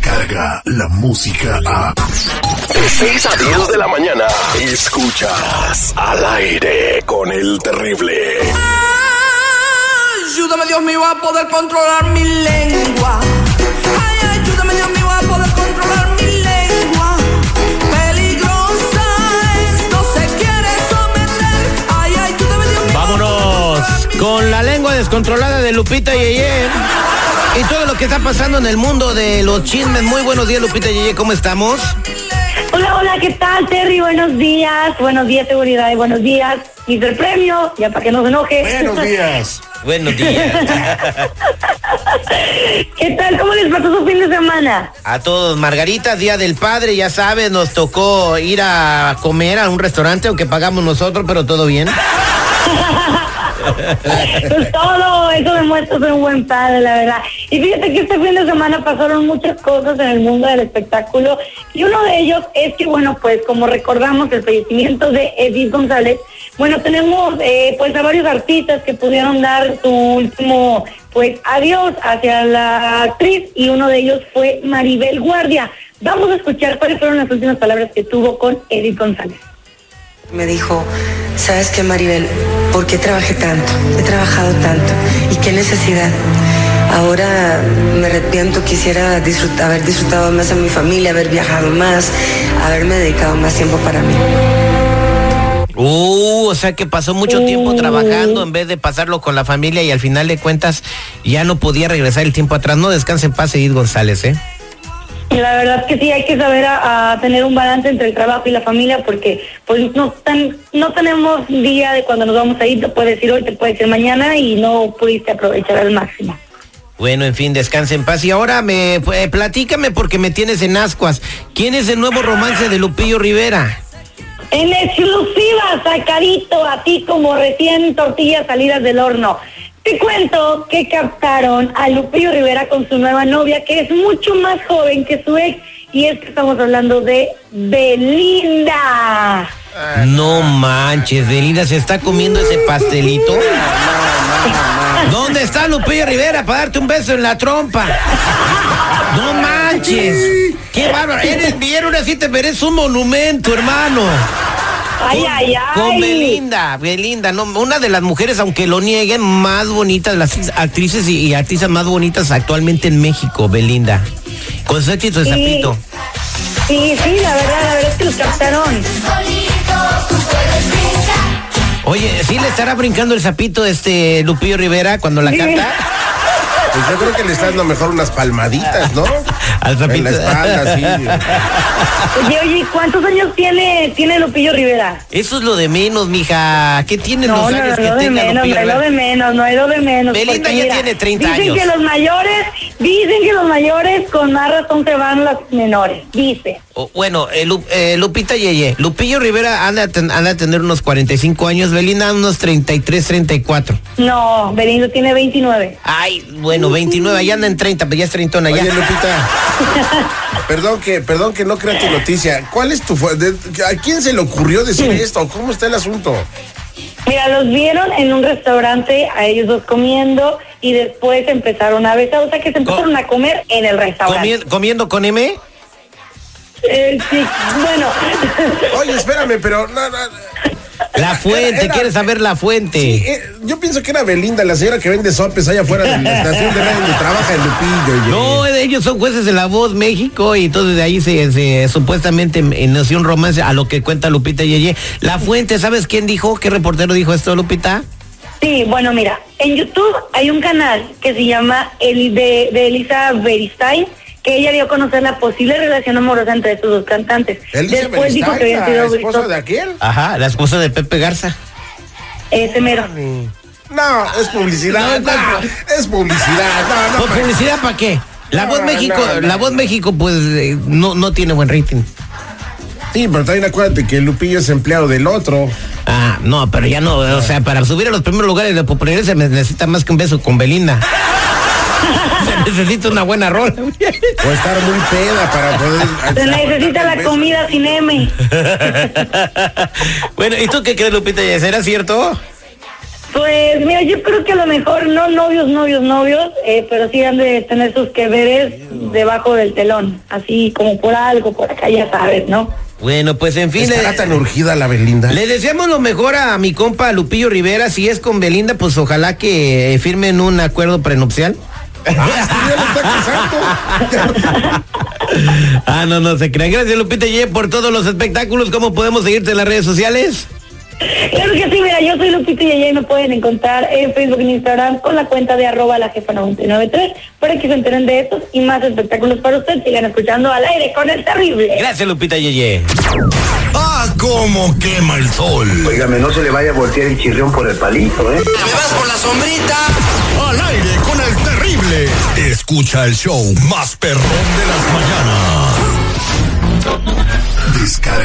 Descarga la música a. De 6 a 10 de la mañana. Escuchas al aire con el terrible. Ayúdame Dios mío a poder controlar mi lengua. Ay, ayúdame Dios mío a poder controlar mi lengua. Peligrosa es, no se quiere someter. Ay, ayúdame Dios mío. Vámonos con la lengua descontrolada de Lupita Yeye. Y todo lo que está pasando en el mundo de los chismes. Muy buenos días, Lupita Yeye, ¿cómo estamos? Hola, hola, ¿qué tal, Terry? Buenos días. Buenos días, seguridad y buenos días. Hice el premio, ya para que no se enoje. Buenos días. Buenos días. ¿Qué tal? ¿Cómo les pasó su fin de semana? A todos, Margarita, Día del Padre, ya sabes, nos tocó ir a comer a un restaurante, aunque pagamos nosotros, pero todo bien. Pues todo eso demuestra ser un buen padre, la verdad. Y fíjate que este fin de semana pasaron muchas cosas en el mundo del espectáculo y uno de ellos es que, bueno, pues como recordamos el fallecimiento de Edith González, bueno, tenemos eh, pues a varios artistas que pudieron dar su último pues adiós hacia la actriz y uno de ellos fue Maribel Guardia. Vamos a escuchar cuáles fueron las últimas palabras que tuvo con Edith González. Me dijo, ¿sabes qué, Maribel? ¿Por qué trabajé tanto? He trabajado tanto. ¿Y qué necesidad? Ahora me arrepiento, quisiera disfrutar, haber disfrutado más a mi familia, haber viajado más, haberme dedicado más tiempo para mí. Uh, o sea que pasó mucho tiempo trabajando en vez de pasarlo con la familia y al final de cuentas ya no podía regresar el tiempo atrás. No descanse en paz, Edith González, ¿eh? La verdad que sí, hay que saber a, a tener un balance entre el trabajo y la familia porque pues no, tan, no tenemos día de cuando nos vamos a ir, te puede decir hoy, te puede decir mañana y no pudiste aprovechar al máximo. Bueno, en fin, descanse en paz. Y ahora me eh, platícame porque me tienes en ascuas. ¿Quién es el nuevo romance de Lupillo Rivera? En exclusiva, sacadito a ti como recién tortillas salidas del horno. Te cuento que captaron a Lupillo Rivera con su nueva novia, que es mucho más joven que su ex, y es que estamos hablando de Belinda. No manches, Belinda se está comiendo ese pastelito. ¿Dónde está Lupillo Rivera para darte un beso en la trompa? No manches. Qué bárbaro. Eres bien, ahora sí te mereces un monumento, hermano. Ay, Con- ay, ay. Con Belinda, Belinda, no, una de las mujeres, aunque lo nieguen, más bonitas, las actrices y, y artistas más bonitas actualmente en México, Belinda. Con su éxito de sapito. Sí, sí, la verdad, la verdad es que los captaron. Oye, ¿sí le estará brincando el sapito este Lupillo Rivera cuando la Sí. canta? Pues yo creo que le está dando mejor unas palmaditas, ¿no? Al En sapito. la espalda, sí. Oye, oye, ¿cuántos años tiene, tiene Lupillo Rivera? Eso es lo de menos, mija. ¿Qué tienen No, los no, años no, que lo de menos, Lupillo no hay lo de menos, no hay lo de menos. Belinda ya tiene 30 dicen años. que los mayores, dicen que los mayores con más razón se van las menores, dice. Bueno, eh, Lu- eh, Lupita Yeye. Lupillo Rivera anda a, anda a tener unos 45 años, Belinda unos 33, 34. No, Belinda tiene 29. Ay, bueno, 29, ya anda en 30, pero ya es treintona ya. Oye, Lupita. Perdón que, perdón que no crea tu noticia. ¿Cuál es tu de- ¿A quién se le ocurrió decir esto? ¿Cómo está el asunto? Mira, los vieron en un restaurante, a ellos dos comiendo, y después empezaron a besar, o sea que se empezaron a comer en el restaurante. Comien- ¿Comiendo con M? Eh, sí, bueno. Oye, espérame, pero no, no, La fuente, Era- ¿quieres saber la fuente? eh, yo pienso que era Belinda, la señora que vende sopes allá afuera de la estación de radio donde trabaja el Lupillo. y- No, ellos son jueces de la voz México y entonces de ahí se, se- supuestamente eh, nació un romance a lo que cuenta Lupita Yeye. La fuente, ¿sabes quién dijo? ¿Qué reportero dijo esto, Lupita? Sí, bueno, mira, en YouTube hay un canal que se llama el de, de Elisa Beristain, que ella dio a conocer la posible relación amorosa entre estos dos cantantes. Elisa Después dijo que Beristain, sido la esposa de aquel. Ajá, la esposa de Pepe Garza. ese mero. No, es publicidad. No, no, es publicidad. No, no. ¿Por publicidad para qué? La No, voz México, no, no. la voz México, pues eh, no, no tiene buen rating. Sí, pero también acuérdate que Lupillo es empleado del otro. Ah, no, pero ya no, o sea, para subir a los primeros lugares de popularidad se necesita más que un beso con Belinda. se necesita una buena rola. O estar muy peda para poder. Se necesita la comida sin M. bueno, ¿y tú qué crees, Lupita? ¿Será cierto? Pues mira, yo creo que a lo mejor no novios, novios, novios, eh, pero sí han de tener sus que veres debajo del telón, así como por algo, por acá ya sabes, ¿no? Bueno, pues en fin. ¿Estará le- tan urgida la Belinda? Le deseamos lo mejor a mi compa Lupillo Rivera. Si es con Belinda, pues ojalá que eh, firmen un acuerdo prenupcial. ah, no, no se crean. Gracias, Lupita Yeye, por todos los espectáculos. ¿Cómo podemos seguirte en las redes sociales? Claro que sí, mira, yo soy Lupita y me pueden encontrar en Facebook y en Instagram con la cuenta de arroba la jefa 993 para que se enteren de estos y más espectáculos para usted. Sigan escuchando al aire con el terrible. Gracias, Lupita Yeye. Ah, cómo quema el sol. Óigame, no se le vaya a voltear el chirrión por el palito, ¿eh? Al aire con el terrible. Escucha el show más perrón de las mañanas.